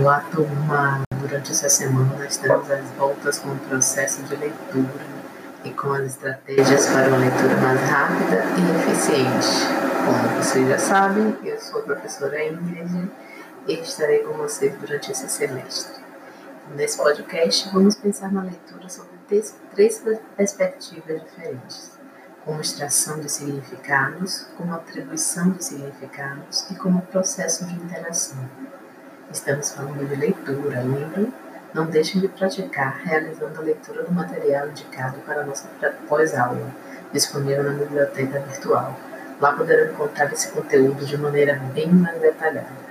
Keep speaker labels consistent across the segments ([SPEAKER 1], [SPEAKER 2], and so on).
[SPEAKER 1] Olá, turma! Durante essa semana estamos às voltas com o processo de leitura e com as estratégias para uma leitura mais rápida e eficiente. Como vocês já sabem, eu sou a professora Ingrid e estarei com vocês durante esse semestre. Nesse podcast, vamos pensar na leitura sobre três perspectivas diferentes, como extração de significados, como atribuição de significados e como processo de interação. Estamos falando de leitura, lembram? Não deixem de praticar realizando a leitura do material indicado para a nossa pós-aula, disponível na biblioteca virtual. Lá poderão encontrar esse conteúdo de maneira bem mais detalhada.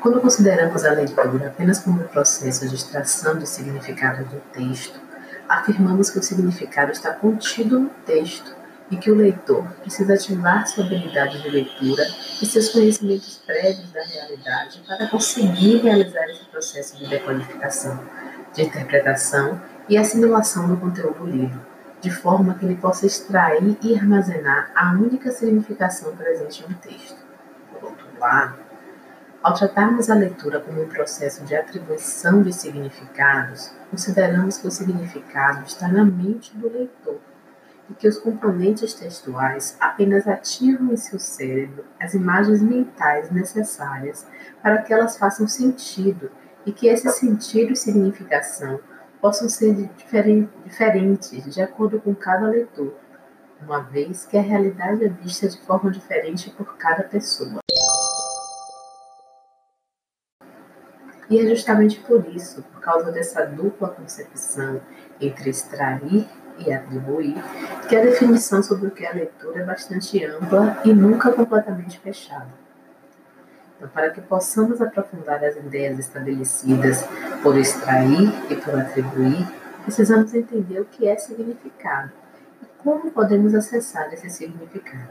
[SPEAKER 1] Quando consideramos a leitura apenas como um processo de extração de significado do texto, afirmamos que o significado está contido no texto e que o leitor precisa ativar sua habilidade de leitura e seus conhecimentos prévios da realidade para conseguir realizar esse processo de decodificação, de interpretação e assimilação do conteúdo lido, de forma que ele possa extrair e armazenar a única significação presente no texto. Por outro lado, ao tratarmos a leitura como um processo de atribuição de significados, consideramos que o significado está na mente do leitor e que os componentes textuais apenas ativam em seu cérebro as imagens mentais necessárias para que elas façam sentido e que esse sentido e significação possam ser diferentes de acordo com cada leitor, uma vez que a realidade é vista de forma diferente por cada pessoa. E é justamente por isso, por causa dessa dupla concepção entre extrair e atribuir, que a definição sobre o que é leitura é bastante ampla e nunca completamente fechada. Então, para que possamos aprofundar as ideias estabelecidas por extrair e por atribuir, precisamos entender o que é significado e como podemos acessar esse significado.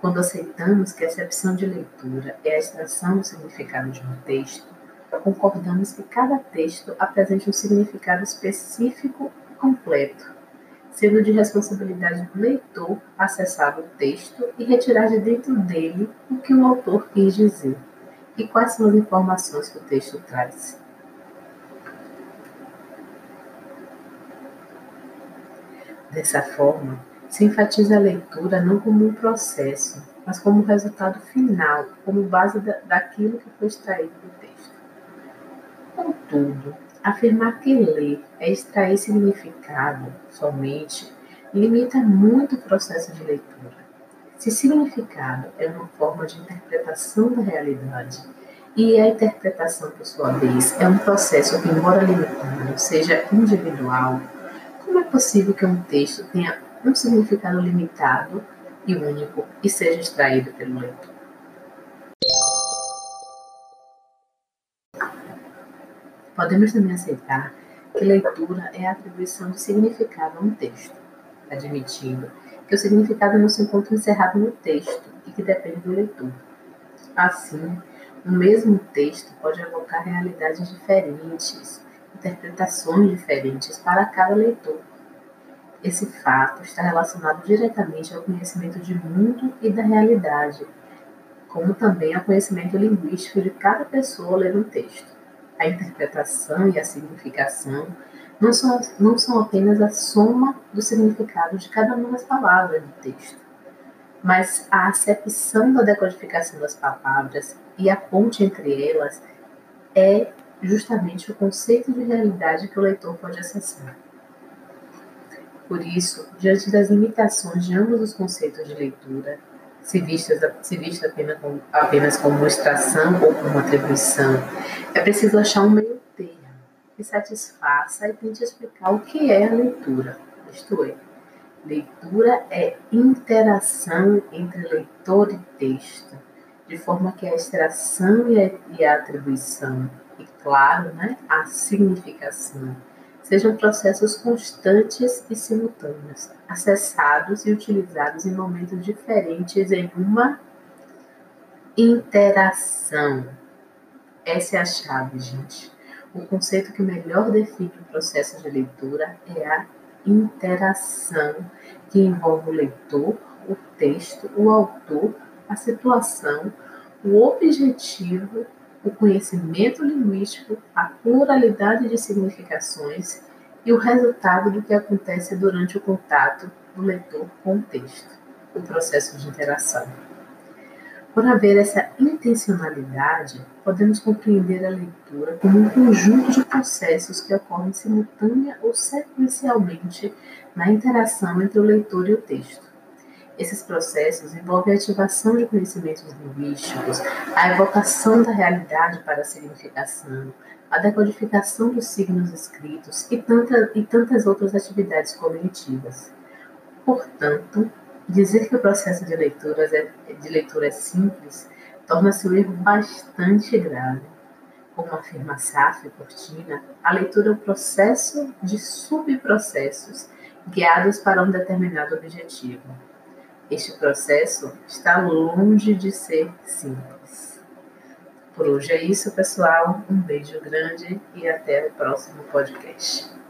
[SPEAKER 1] Quando aceitamos que a excepção de leitura é a extração do significado de um texto, concordamos que cada texto apresenta um significado específico e completo, sendo de responsabilidade do leitor acessar o texto e retirar de dentro dele o que o autor quis dizer e quais são as informações que o texto traz. Dessa forma, se enfatiza a leitura não como um processo, mas como resultado final, como base daquilo que foi extraído do texto. Contudo, Afirmar que ler é extrair significado somente limita muito o processo de leitura. Se significado é uma forma de interpretação da realidade e a interpretação, por sua vez, é um processo que, embora limitado, seja individual, como é possível que um texto tenha um significado limitado e único e seja extraído pelo leitor? Podemos também aceitar que leitura é a atribuição de significado a um texto, admitindo que o significado não se encontra encerrado no texto e que depende do leitor. Assim, o mesmo texto pode evocar realidades diferentes, interpretações diferentes para cada leitor. Esse fato está relacionado diretamente ao conhecimento de mundo e da realidade, como também ao conhecimento linguístico de cada pessoa ler um texto a interpretação e a significação não são, não são apenas a soma do significado de cada uma das palavras do texto, mas a acepção da decodificação das palavras e a ponte entre elas é justamente o conceito de realidade que o leitor pode acessar. Por isso, diante das limitações de ambos os conceitos de leitura, se vista, se vista apenas, como, apenas como extração ou como atribuição, é preciso achar um meio termo que satisfaça e tente explicar o que é a leitura. Isto é, leitura é interação entre leitor e texto, de forma que a extração e a, e a atribuição, e claro, né, a significação, sejam processos constantes e simultâneos, acessados e utilizados em momentos diferentes em uma interação. Essa é a chave, gente. O conceito que melhor define o processo de leitura é a interação, que envolve o leitor, o texto, o autor, a situação, o objetivo, o conhecimento linguístico, a pluralidade de significações e o resultado do que acontece durante o contato do leitor com o texto, o processo de interação. Por haver essa intencionalidade, podemos compreender a leitura como um conjunto de processos que ocorrem simultânea ou sequencialmente na interação entre o leitor e o texto. Esses processos envolvem a ativação de conhecimentos linguísticos, a evocação da realidade para a significação, a decodificação dos signos escritos e, tanta, e tantas outras atividades cognitivas. Portanto, Dizer que o processo de leitura é, de leitura é simples torna-se um erro bastante grave. Como afirma Saf Cortina, a leitura é o processo de subprocessos guiados para um determinado objetivo. Este processo está longe de ser simples. Por hoje é isso, pessoal. Um beijo grande e até o próximo podcast.